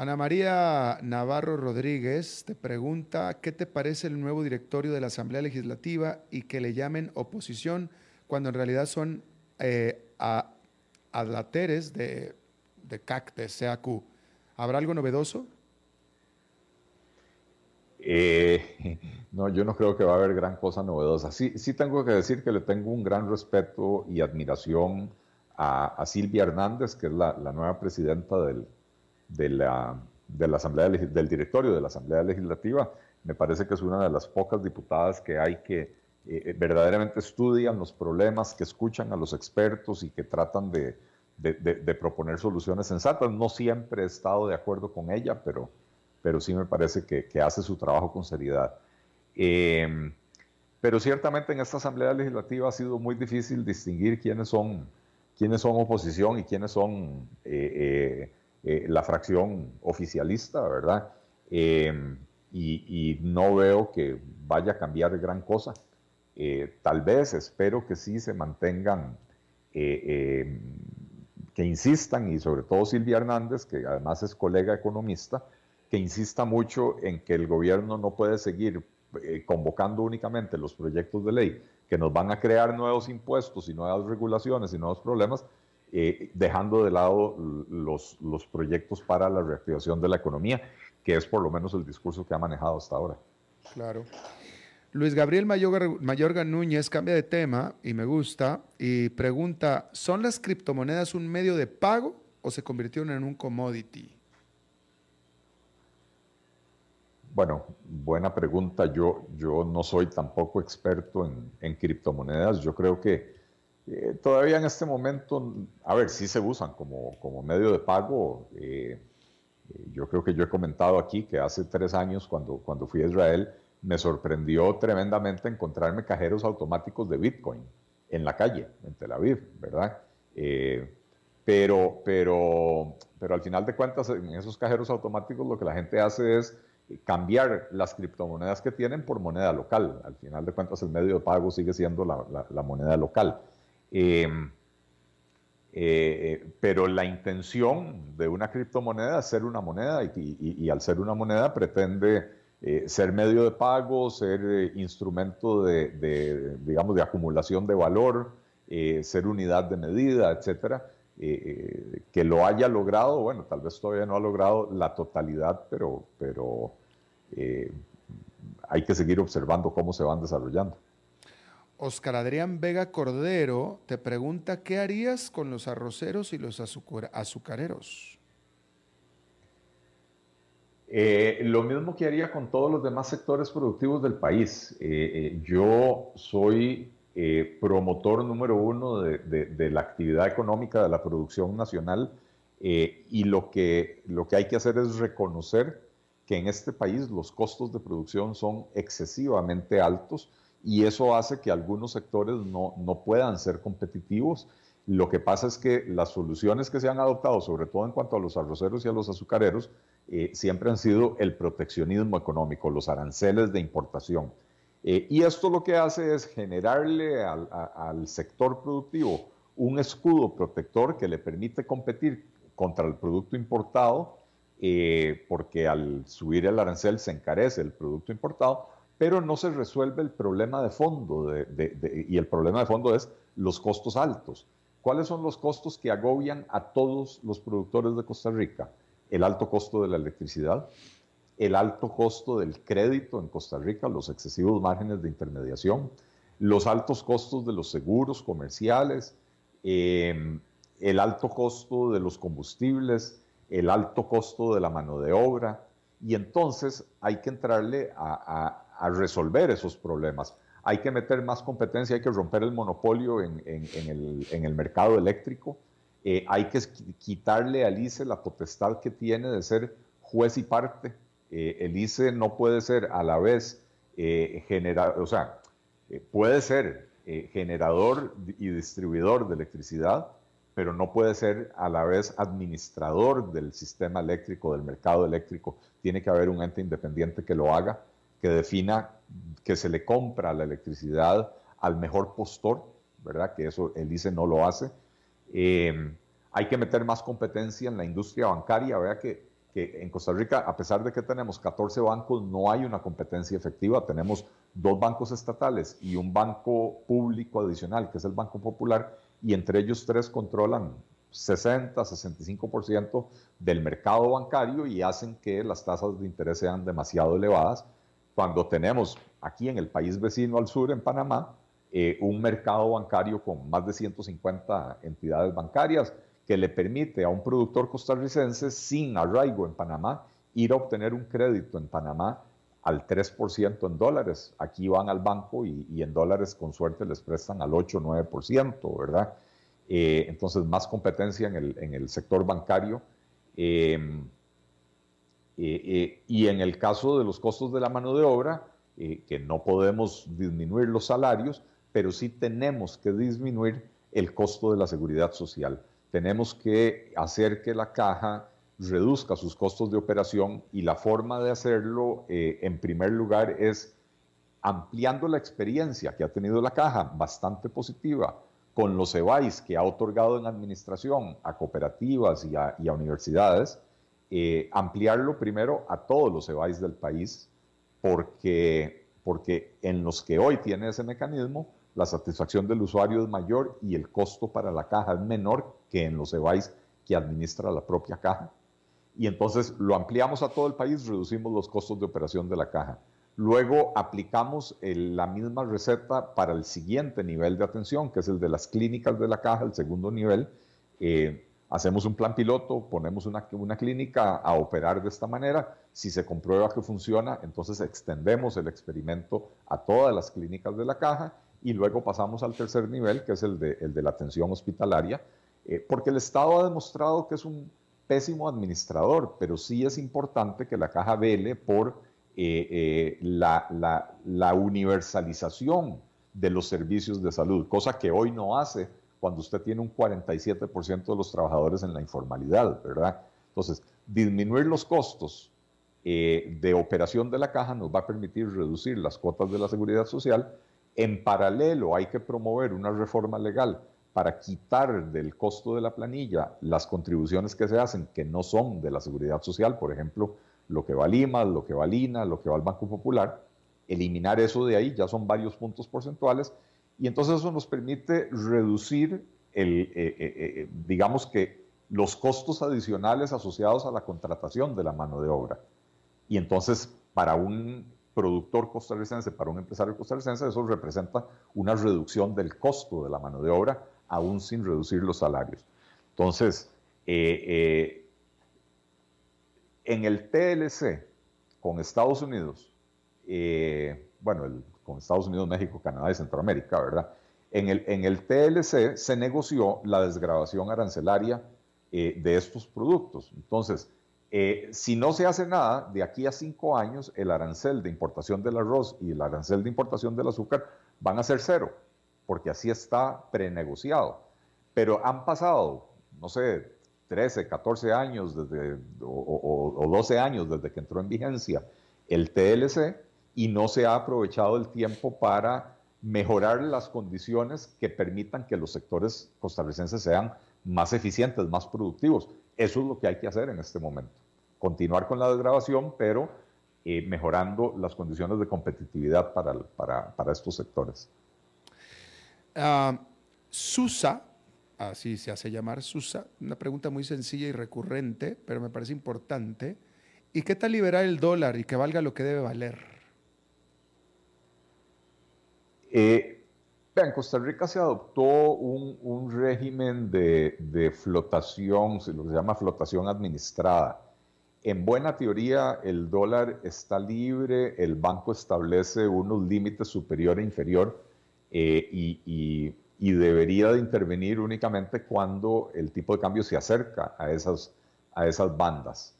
Ana María Navarro Rodríguez te pregunta, ¿qué te parece el nuevo directorio de la Asamblea Legislativa y que le llamen oposición cuando en realidad son eh, adlateres de, de CAC? ¿Habrá algo novedoso? Eh, no, yo no creo que va a haber gran cosa novedosa. Sí, sí tengo que decir que le tengo un gran respeto y admiración a, Silvia Hernández, que es la nueva presidenta del, de la, de la Asamblea del directorio de la Asamblea Legislativa. Me parece que es una de las pocas diputadas que hay que eh, eh, verdaderamente estudian los problemas, que escuchan a los expertos y que tratan de, de, proponer soluciones sensatas. No siempre he estado de acuerdo con ella, pero, pero sí me parece que, que hace su trabajo con seriedad. Em, pero ciertamente en esta Asamblea Legislativa ha sido muy difícil distinguir quiénes son, quiénes son oposición y quiénes son eh, eh, la fracción oficialista, ¿verdad? Em, y, no veo que vaya a cambiar gran cosa. Eh, tal vez espero que sí se mantengan, eh, em, que insistan, y sobre todo Silvia Hernández, que además es colega economista, que insista mucho en que el gobierno no puede seguir eh, convocando únicamente los proyectos de ley que nos van a crear nuevos impuestos y nuevas regulaciones y nuevos problemas, eh, dejando de lado los, los proyectos para la reactivación de la economía, que es por lo menos el discurso que ha manejado hasta ahora. Claro. Luis Gabriel Mayorga, Mayorga, Núñez cambia de tema y me gusta y pregunta, ¿son las criptomonedas un medio de pago o se convirtieron en un commodity? Bueno, buena pregunta. Yo, yo no soy tampoco experto en, en criptomonedas. Yo creo que eh, todavía en este momento, a ver, sí se usan como, como medio de pago. Eh, eh, yo creo que yo he comentado aquí que hace tres años, cuando, cuando fui a Israel, me sorprendió tremendamente encontrarme cajeros automáticos de Bitcoin en la calle, en Tel Aviv, ¿verdad? pero, pero, pero al final de cuentas, en esos cajeros automáticos lo que la gente hace es cambiar las criptomonedas que tienen por moneda local. Al final de cuentas, el medio de pago sigue siendo la, moneda local. Em, eh, pero la intención de una criptomoneda es ser una moneda y, al ser una moneda pretende eh, ser medio de pago, ser eh, instrumento de, digamos, de acumulación de valor, ser unidad de medida, etcétera. que lo haya logrado, bueno, tal vez todavía no ha logrado la totalidad, pero, pero hay que seguir observando cómo se van desarrollando. Oscar Adrián Vega Cordero te pregunta, ¿qué harías con los arroceros y los azucareros? Eh, lo mismo que haría con todos los demás sectores productivos del país. Eh, yo soy promotor número uno de, la actividad económica de la producción nacional y lo que, lo que hay que hacer es reconocer que en este país los costos de producción son excesivamente altos y eso hace que algunos sectores no, no puedan ser competitivos. Lo que pasa es que las soluciones que se han adoptado, sobre todo en cuanto a los arroceros y a los azucareros, eh, siempre han sido el proteccionismo económico, los aranceles de importación. Eh, y esto lo que hace es generarle al, sector productivo un escudo protector que le permite competir contra el producto importado eh, porque al subir el arancel se encarece el producto importado, pero no se resuelve el problema de fondo, y el problema de fondo es los costos altos. ¿Cuáles son los costos que agobian a todos los productores de Costa Rica? El alto costo de la electricidad, el alto costo del crédito en Costa Rica, los excesivos márgenes de intermediación, los altos costos de los seguros comerciales, eh, el alto costo de los combustibles, el alto costo de la mano de obra, y entonces hay que entrarle a, resolver esos problemas. Hay que meter más competencia, hay que romper el monopolio en, el, mercado eléctrico, eh, hay que quitarle al ICE la potestad que tiene de ser juez y parte. Eh, el ICE no puede ser a la vez eh, generador, o sea, puede ser generador y distribuidor de electricidad, pero no puede ser a la vez administrador del sistema eléctrico, del mercado eléctrico. Tiene que haber un ente independiente que lo haga, que defina que se le compra la electricidad al mejor postor, ¿verdad? Que eso el ICE no lo hace. Eh, hay que meter más competencia en la industria bancaria, ¿verdad? Que, que en Costa Rica, a pesar de que tenemos 14 bancos, no hay una competencia efectiva. Tenemos dos bancos estatales y un banco público adicional, que es el Banco Popular, y entre ellos tres controlan 60, 65% del mercado bancario y hacen que las tasas de interés sean demasiado elevadas, cuando tenemos aquí en el país vecino al sur, en Panamá, eh, un mercado bancario con más de 150 entidades bancarias que le permite a un productor costarricense sin arraigo en Panamá ir a obtener un crédito en Panamá al 3% en dólares. Aquí van al banco y, en dólares con suerte les prestan al 8 o 9%, ¿verdad? Eh, entonces, más competencia en el, sector bancario. Eh, eh, y en el caso de los costos de la mano de obra, que no podemos disminuir los salarios, pero sí tenemos que disminuir el costo de la seguridad social. Tenemos que hacer que la caja reduzca sus costos de operación y la forma de hacerlo, eh, en primer lugar, es ampliando la experiencia que ha tenido la caja, bastante positiva, con los EBAIS que ha otorgado en administración a cooperativas y a, universidades, eh, ampliarlo primero a todos los EBAIS del país, porque, porque en los que hoy tiene ese mecanismo, la satisfacción del usuario es mayor y el costo para la caja es menor que en los EVAIS que administra la propia caja. Y entonces lo ampliamos a todo el país, reducimos los costos de operación de la caja. Luego aplicamos la misma receta para el siguiente nivel de atención, que es el de las clínicas de la caja, el segundo nivel. Eh, hacemos un plan piloto, ponemos una, clínica a operar de esta manera. Si se comprueba que funciona, entonces extendemos el experimento a todas las clínicas de la caja y luego pasamos al tercer nivel, que es el de, la atención hospitalaria, eh, porque el Estado ha demostrado que es un pésimo administrador, pero sí es importante que la caja vele por eh, eh, la, la universalización de los servicios de salud, cosa que hoy no hace cuando usted tiene un 47% de los trabajadores en la informalidad, ¿verdad? Entonces, disminuir los costos eh, de operación de la caja nos va a permitir reducir las cuotas de la seguridad social. En paralelo, hay que promover una reforma legal para quitar del costo de la planilla las contribuciones que se hacen que no son de la seguridad social, por ejemplo, lo que va Lima, lo que va Lina, lo que va al Banco Popular, eliminar eso de ahí, ya son varios puntos porcentuales, y entonces eso nos permite reducir, el, eh, eh, eh, digamos que, los costos adicionales asociados a la contratación de la mano de obra. Y entonces, para un productor costarricense, para un empresario costarricense, eso representa una reducción del costo de la mano de obra, aún sin reducir los salarios. Entonces, en el TLC con Estados Unidos, bueno, el con Estados Unidos, México, Canadá y Centroamérica, ¿verdad? En el, TLC se negoció la desgrabación arancelaria eh, de estos productos. Entonces, eh, si no se hace nada, de aquí a cinco años, el arancel de importación del arroz y el arancel de importación del azúcar van a ser cero, porque así está prenegociado. Pero han pasado, no sé, 13, 14 años desde, o, o 12 años desde que entró en vigencia el TLC y no se ha aprovechado el tiempo para mejorar las condiciones que permitan que los sectores costarricenses sean más eficientes, más productivos. Eso es lo que hay que hacer en este momento. Continuar con la desgrabación, pero eh, mejorando las condiciones de competitividad para, para, estos sectores. Uh, Susa, así se hace llamar Susa, una pregunta muy sencilla y recurrente, pero me parece importante. ¿Y qué tal liberar el dólar y que valga lo que debe valer? Eh, en Costa Rica se adoptó un, régimen de, flotación, lo se llama flotación administrada. En buena teoría, el dólar está libre, el banco establece unos límites superior e inferior eh, y, debería de intervenir únicamente cuando el tipo de cambio se acerca a esas, a esas bandas.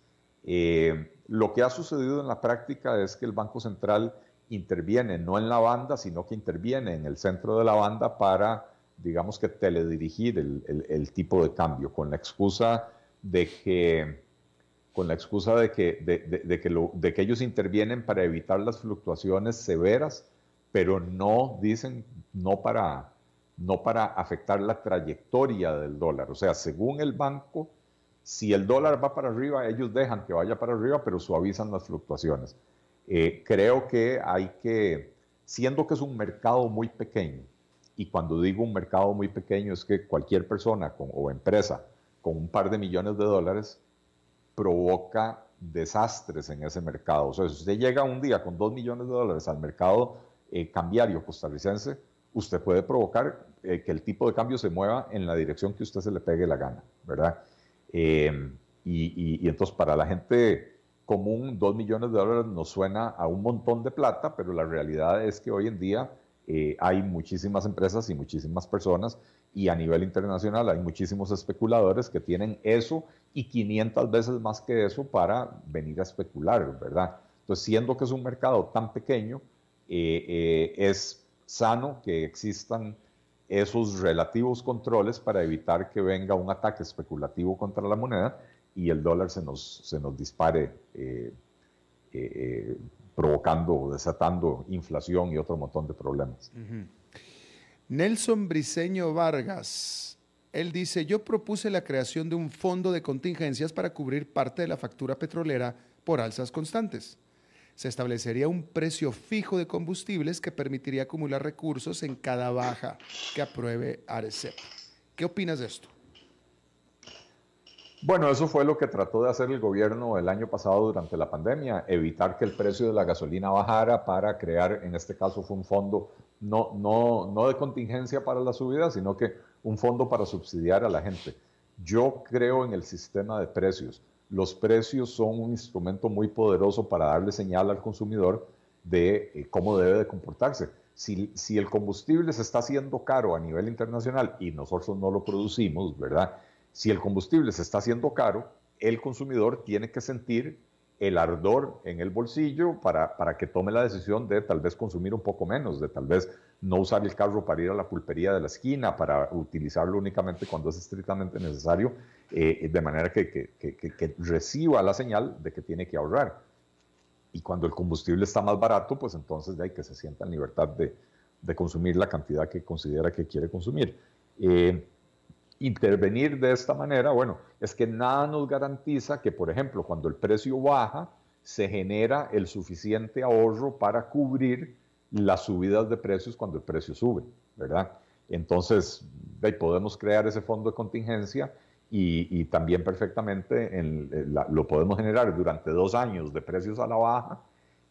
Eh, lo que ha sucedido en la práctica es que el Banco Central interviene no en la banda, sino que interviene en el centro de la banda para, digamos que, teledirigir el, tipo de cambio, con la excusa de que, con la excusa de, que de que ellos intervienen para evitar las fluctuaciones severas, pero no dicen, no para, no para afectar la trayectoria del dólar. O sea, según el banco, si el dólar va para arriba, ellos dejan que vaya para arriba, pero suavizan las fluctuaciones. Eh, creo que hay que, siendo que es un mercado muy pequeño, y cuando digo un mercado muy pequeño es que cualquier persona o empresa con un par de millones de dólares provoca desastres en ese mercado. O sea, si usted llega un día con dos millones de dólares al mercado eh, cambiario costarricense, usted puede provocar eh, que el tipo de cambio se mueva en la dirección que usted se le pegue la gana, ¿verdad? y, entonces para la gente común, dos millones de dólares nos suena a un montón de plata, pero la realidad es que hoy en día eh, hay muchísimas empresas y muchísimas personas y a nivel internacional hay muchísimos especuladores que tienen eso y 500 veces más que eso para venir a especular, ¿verdad? Entonces, siendo que es un mercado tan pequeño, eh, eh, es sano que existan esos relativos controles para evitar que venga un ataque especulativo contra la moneda y el dólar se nos, se nos dispare, eh, eh, provocando o desatando inflación y otro montón de problemas. Nelson Briceño Vargas, él dice, yo propuse la creación de un fondo de contingencias para cubrir parte de la factura petrolera por alzas constantes. se establecería un precio fijo de combustibles que permitiría acumular recursos en cada baja que apruebe ARECEP. ¿Qué opinas de esto? Bueno, eso fue lo que trató de hacer el gobierno el año pasado durante la pandemia, evitar que el precio de la gasolina bajara para crear, en este caso fue un fondo no, no, no de contingencia para la subida, sino que un fondo para subsidiar a la gente. Yo creo en el sistema de precios. Los precios son un instrumento muy poderoso para darle señal al consumidor de eh, cómo debe de comportarse. Si, si el combustible se está haciendo caro a nivel internacional y nosotros no lo producimos, ¿verdad? Si el combustible se está haciendo caro, el consumidor tiene que sentir el ardor en el bolsillo para, para, que tome la decisión de tal vez consumir un poco menos, de tal vez no usar el carro para ir a la pulpería de la esquina, para utilizarlo únicamente cuando es estrictamente necesario, eh, de manera que, que, que, reciba la señal de que tiene que ahorrar. Y cuando el combustible está más barato, pues entonces hay que se sienta en libertad de, de consumir la cantidad que considera que quiere consumir. Eh, intervenir de esta manera, bueno, es que nada nos garantiza que, por ejemplo, cuando el precio baja, se genera el suficiente ahorro para cubrir las subidas de precios cuando el precio sube, ¿verdad? Entonces, podemos crear ese fondo de contingencia y, también perfectamente lo podemos generar durante dos años de precios a la baja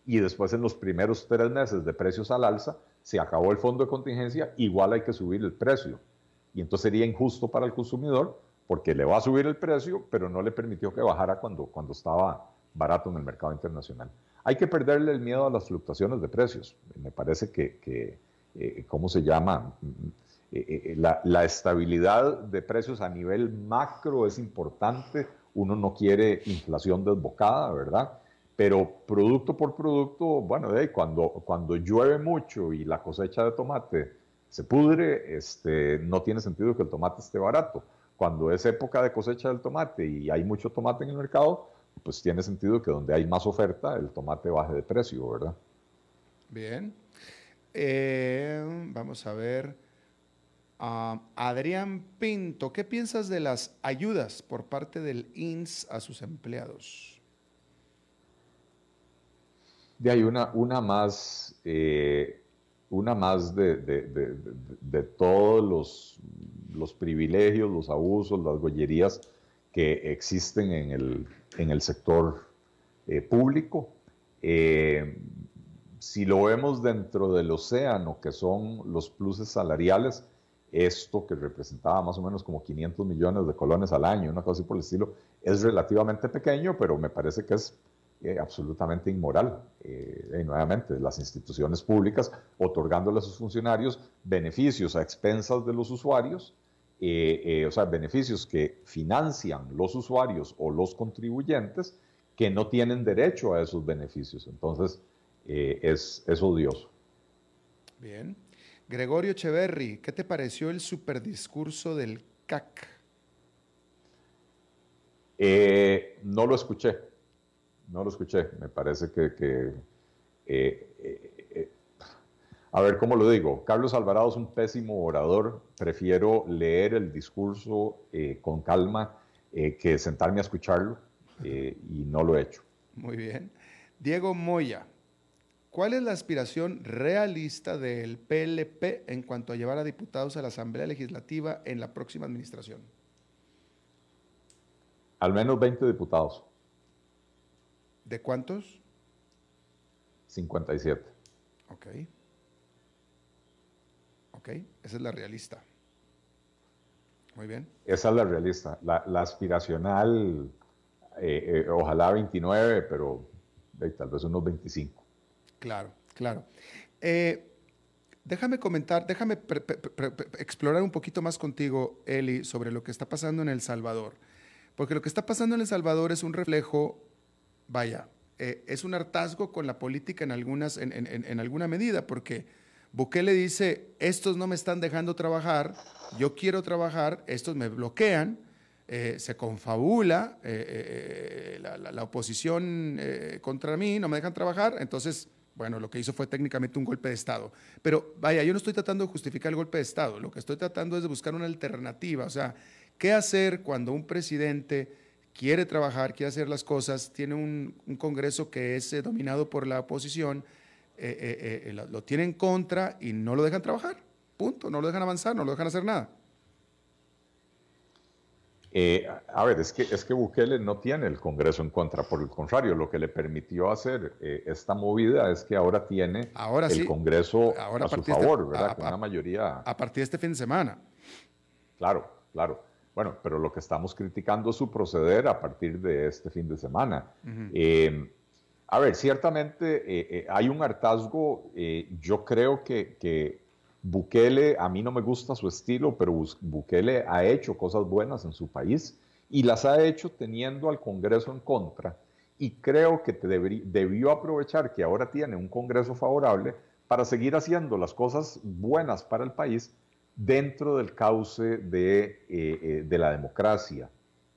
y después en los primeros tres meses de precios al alza, se acabó el fondo de contingencia, igual hay que subir el precio y entonces sería injusto para el consumidor porque le va a subir el precio, pero no le permitió que bajara cuando, cuando estaba barato en el mercado internacional. Hay que perderle el miedo a las fluctuaciones de precios. Me parece que, eh, ¿cómo se llama? Eh, eh, la, la, estabilidad de precios a nivel macro es importante. Uno no quiere inflación desbocada, ¿verdad? Pero producto por producto, bueno, cuando, cuando llueve mucho y la cosecha de tomate se pudre, este, no tiene sentido que el tomate esté barato. Cuando es época de cosecha del tomate y hay mucho tomate en el mercado, pues tiene sentido que donde hay más oferta, el tomate baje de precio, ¿verdad? Bien. Eh, vamos a ver. Ah, Adrián Pinto, ¿qué piensas de las ayudas por parte del INS a sus empleados? De hay una, una más eh, una más de, de, todos los, los, privilegios, los abusos, las gollerías que existen en el, en el sector eh, público. Eh, si lo vemos dentro del océano, que son los pluses salariales, esto que representaba más o menos como 500 millones de colones al año, una cosa así por el estilo, es relativamente pequeño, pero me parece que es eh, absolutamente inmoral. Eh, y nuevamente, las instituciones públicas otorgándole a sus funcionarios beneficios a expensas de los usuarios, eh, o sea, beneficios que financian los usuarios o los contribuyentes que no tienen derecho a esos beneficios. Entonces, es, es odioso. Bien. Gregorio Echeverry, ¿qué te pareció el superdiscurso del CAC? no lo escuché no lo escuché. Me parece que... Eh, eh, eh, a ver, ¿cómo lo digo? Carlos Alvarado es un pésimo orador. Prefiero leer el discurso con calma que sentarme a escucharlo y no lo he hecho. Muy bien. Diego Moya, ¿cuál es la aspiración realista del PLP en cuanto a llevar a diputados a la Asamblea Legislativa en la próxima administración? Al menos 20 diputados. ¿De cuántos? 57. Ok. Ok, esa es la realista. Muy bien. Esa es la realista. La, aspiracional, eh, eh, ojalá 29, pero tal vez unos 25. Claro, claro. Eh, déjame comentar, déjame explorar un poquito más contigo, Eli, sobre lo que está pasando en El Salvador. Porque lo que está pasando en El Salvador es un reflejo vaya, eh, es un hartazgo con la política en, alguna medida, porque Bukele dice, estos no me están dejando trabajar, yo quiero trabajar, estos me bloquean, eh, se confabula eh, la, oposición contra mí, no me dejan trabajar, entonces, bueno, lo que hizo fue técnicamente un golpe de Estado. Pero vaya, yo no estoy tratando de justificar el golpe de Estado, lo que estoy tratando es de buscar una alternativa, o sea, ¿qué hacer cuando un presidente quiere trabajar, quiere hacer las cosas, tiene un, Congreso que es eh, dominado por la oposición, eh, eh, lo, tiene en contra y no lo dejan trabajar. Punto. No lo dejan avanzar, no lo dejan hacer nada. a ver, es que, es que Bukele no tiene el Congreso en contra, por el contrario, lo que le permitió hacer esta movida es que ahora tiene el Congreso a su este favor, ¿verdad? Con una mayoría. A partir de este fin de semana. Claro, claro. Bueno, pero lo que estamos criticando es su proceder a partir de este fin de semana. Eh, a ver, ciertamente eh, eh, hay un hartazgo. yo creo que, que, Bukele, a mí no me gusta su estilo, pero Bukele ha hecho cosas buenas en su país y las ha hecho teniendo al Congreso en contra. Y creo que debió aprovechar que ahora tiene un Congreso favorable para seguir haciendo las cosas buenas para el país dentro del cauce de, eh, eh, de la democracia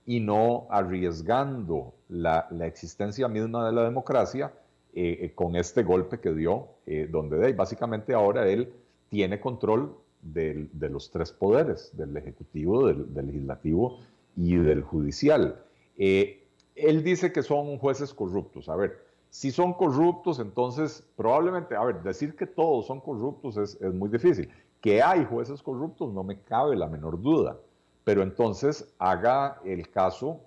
y no arriesgando la, la, existencia misma de la democracia eh, con este golpe que dio, donde básicamente ahora él tiene control de, de los tres poderes, del Ejecutivo, del, del Legislativo y del Judicial. él dice que son jueces corruptos. A ver, si son corruptos, entonces probablemente, a ver, decir que todos son corruptos es, es muy difícil. Que hay jueces corruptos, no me cabe la menor duda. Pero entonces haga el caso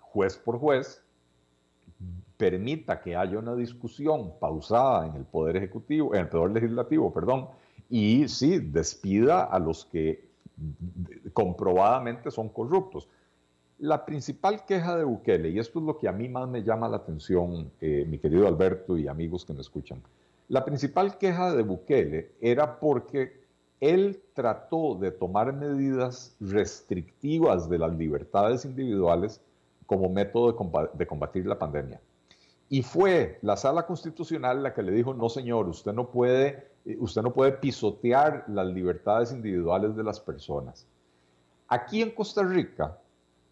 juez por juez, permita que haya una discusión pausada en el Poder Ejecutivo, en el Poder Legislativo, perdón, y sí, despida a los que comprobadamente son corruptos. La principal queja de Bukele, y esto es lo que a mí más me llama la atención, eh, mi querido Alberto y amigos que me escuchan, la principal queja de Bukele era porque él trató de tomar medidas restrictivas de las libertades individuales como método de combatir la pandemia. Y fue la sala constitucional la que le dijo, no señor, usted no puede, eh, usted no puede pisotear las libertades individuales de las personas. Aquí en Costa Rica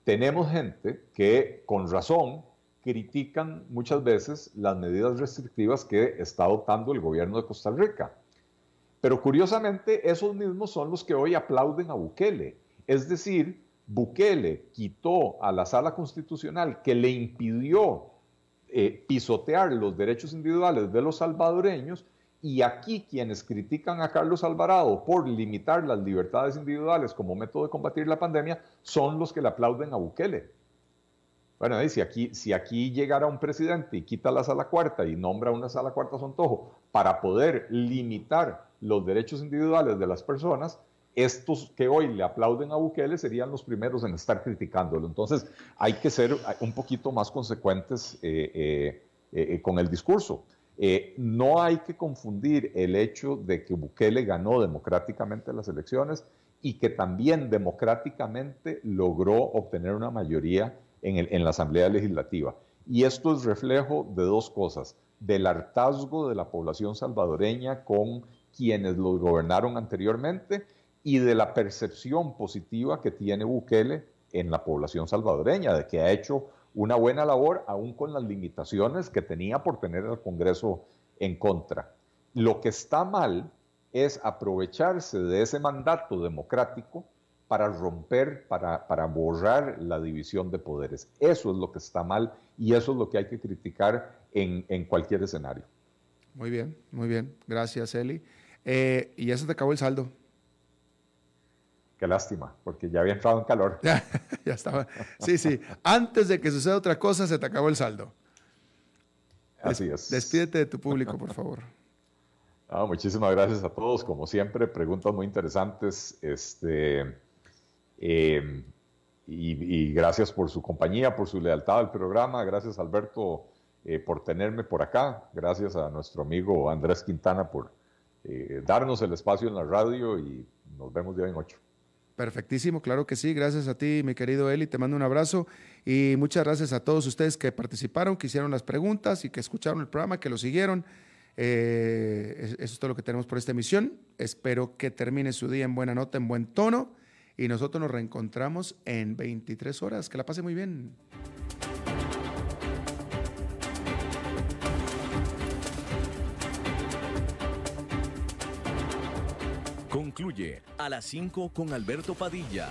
tenemos gente que con razón critican muchas veces las medidas restrictivas que está adoptando el gobierno de Costa Rica. Pero curiosamente, esos mismos son los que hoy aplauden a Bukele. Es decir, Bukele quitó a la sala constitucional que le impidió eh, pisotear los derechos individuales de los salvadoreños y aquí quienes critican a Carlos Alvarado por limitar las libertades individuales como método de combatir la pandemia son los que le aplauden a Bukele. Bueno, si aquí, si aquí llegara un presidente y quita la sala cuarta y nombra una sala cuarta Sontojo para poder limitar los derechos individuales de las personas, estos que hoy le aplauden a Bukele serían los primeros en estar criticándolo. Entonces hay que ser un poquito más consecuentes eh, eh, eh, con el discurso. no hay que confundir el hecho de que Bukele ganó democráticamente las elecciones y que también democráticamente logró obtener una mayoría en, la Asamblea Legislativa. Y esto es reflejo de dos cosas, del hartazgo de la población salvadoreña con quienes los gobernaron anteriormente y de la percepción positiva que tiene Bukele en la población salvadoreña, de que ha hecho una buena labor aún con las limitaciones que tenía por tener el Congreso en contra. Lo que está mal es aprovecharse de ese mandato democrático para romper, para, para borrar la división de poderes. Eso es lo que está mal y eso es lo que hay que criticar en, en cualquier escenario. Muy bien, muy bien. Gracias, Eli. Eh, y ya se te acabó el saldo. Qué lástima, porque ya había entrado en calor. ya, estaba. Sí, sí. Antes de que suceda otra cosa, se te acabó el saldo. Así es. Despídete de tu público, por favor. muchísimas gracias a todos. Como siempre, preguntas muy interesantes. Este, eh, y, gracias por su compañía, por su lealtad al programa. Gracias, Alberto, eh, por tenerme por acá. Gracias a nuestro amigo Andrés Quintana por eh, darnos el espacio en la radio y nos vemos hoy en ocho. Perfectísimo, claro que sí. Gracias a ti, mi querido Eli. Te mando un abrazo y muchas gracias a todos ustedes que participaron, que hicieron las preguntas y que escucharon el programa, que lo siguieron. eso es todo lo que tenemos por esta emisión. Espero que termine su día en buena nota, en buen tono y nosotros nos reencontramos en 23 horas. Que la pase muy bien. Concluye a las 5 con Alberto Padilla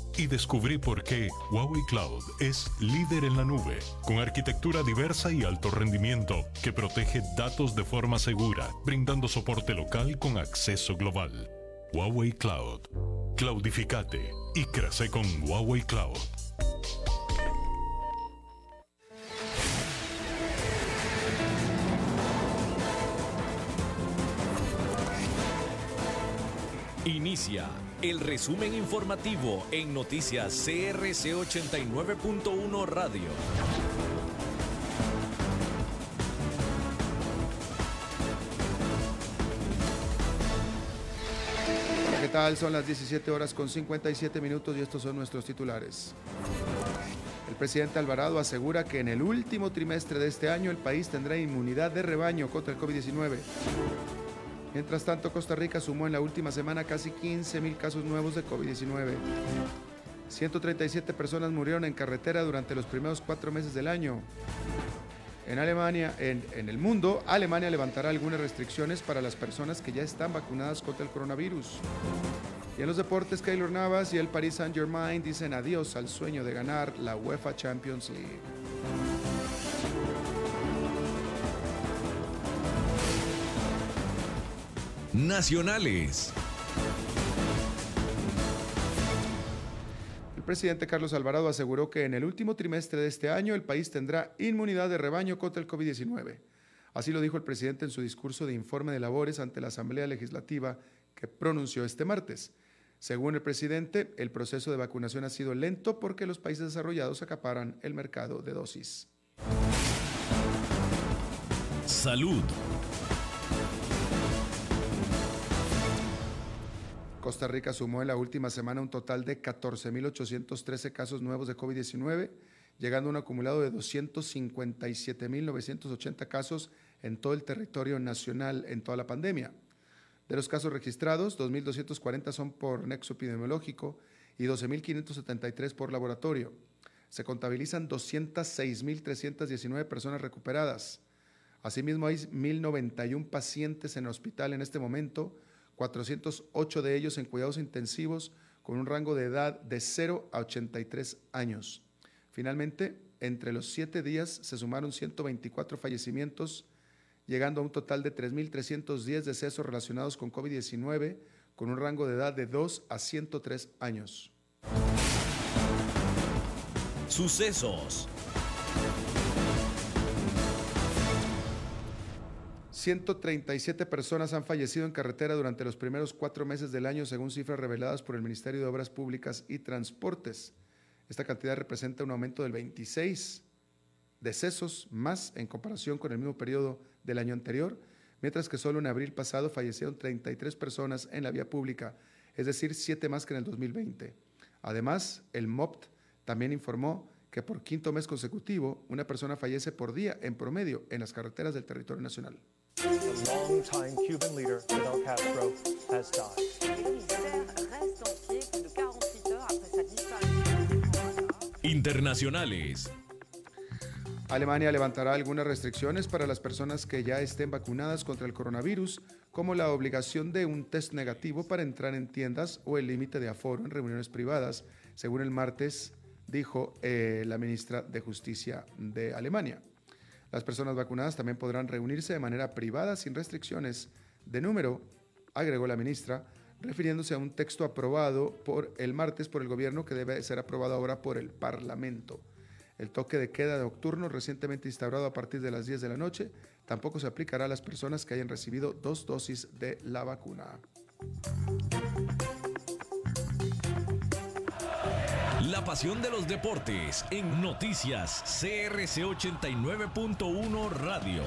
y descubrí por qué Huawei Cloud es líder en la nube, con arquitectura diversa y alto rendimiento que protege datos de forma segura, brindando soporte local con acceso global. Huawei Cloud. Cloudificate y crece con Huawei Cloud. El resumen informativo en noticias CRC 89.1 Radio. ¿Qué tal? Son las 17 horas con 57 minutos y estos son nuestros titulares. El presidente Alvarado asegura que en el último trimestre de este año el país tendrá inmunidad de rebaño contra el COVID-19. Mientras tanto, Costa Rica sumó en la última semana casi 15 mil casos nuevos de COVID-19. 137 personas murieron en carretera durante los primeros cuatro meses del año. En Alemania, en, el mundo, Alemania levantará algunas restricciones para las personas que ya están vacunadas contra el coronavirus. Y en los deportes, Keylor Navas y el Paris Saint-Germain dicen adiós al sueño de ganar la UEFA Champions League. Nacionales. El presidente Carlos Alvarado aseguró que en el último trimestre de este año el país tendrá inmunidad de rebaño contra el COVID-19. Así lo dijo el presidente en su discurso de informe de labores ante la Asamblea Legislativa que pronunció este martes. Según el presidente, el proceso de vacunación ha sido lento porque los países desarrollados acaparan el mercado de dosis. Salud. Costa Rica sumó en la última semana un total de 14.813 casos nuevos de COVID-19, llegando a un acumulado de 257.980 casos en todo el territorio nacional en toda la pandemia. De los casos registrados, 2.240 son por nexo epidemiológico y 12.573 por laboratorio. Se contabilizan 206.319 personas recuperadas. Asimismo, hay 1.091 pacientes en el hospital en este momento, 408 de ellos en cuidados intensivos con un rango de edad de 0 a 83 años. Finalmente, entre los siete días se sumaron 124 fallecimientos, llegando a un total de 3.310 decesos relacionados con COVID-19, con un rango de edad de 2 a 103 años. Sucesos. 137 personas han fallecido en carretera durante los primeros cuatro meses del año, según cifras reveladas por el Ministerio de Obras Públicas y Transportes. Esta cantidad representa un aumento del 26 decesos más en comparación con el mismo periodo del año anterior, mientras que solo en abril pasado fallecieron 33 personas en la vía pública, es decir, siete más que en el 2020. Además, el MOPT también informó que por quinto mes consecutivo una persona fallece por día en promedio en las carreteras del territorio nacional. Internacionales. Alemania levantará algunas restricciones para las personas que ya estén vacunadas contra el coronavirus, como la obligación de un test negativo para entrar en tiendas o el límite de aforo en reuniones privadas, según el martes dijo eh, la ministra de Justicia de Alemania. Las personas vacunadas también podrán reunirse de manera privada sin restricciones de número, agregó la ministra, refiriéndose a un texto aprobado por el martes por el gobierno que debe ser aprobado ahora por el Parlamento. El toque de queda nocturno recientemente instaurado a partir de las 10 de la noche Tampoco se aplicará a las personas que hayan recibido dos dosis de la vacuna. Pasión de los deportes en noticias CRC 89.1 Radio.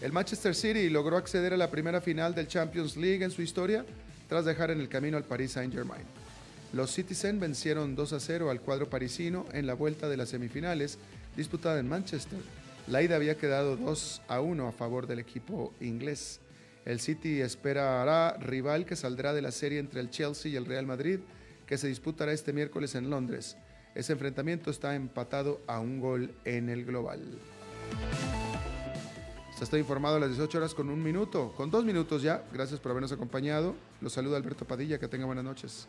El Manchester City logró acceder a la primera final del Champions League en su historia tras dejar en el camino al Paris Saint-Germain. Los Citizen vencieron 2 a 0 al cuadro parisino en la vuelta de las semifinales disputada en Manchester. La ida había quedado 2 a 1 a favor del equipo inglés. El City esperará rival que saldrá de la serie entre el Chelsea y el Real Madrid, que se disputará este miércoles en Londres. Ese enfrentamiento está empatado a un gol en el global. Se está informado a las 18 horas con un minuto, con dos minutos ya. Gracias por habernos acompañado. Los saluda Alberto Padilla. Que tenga buenas noches.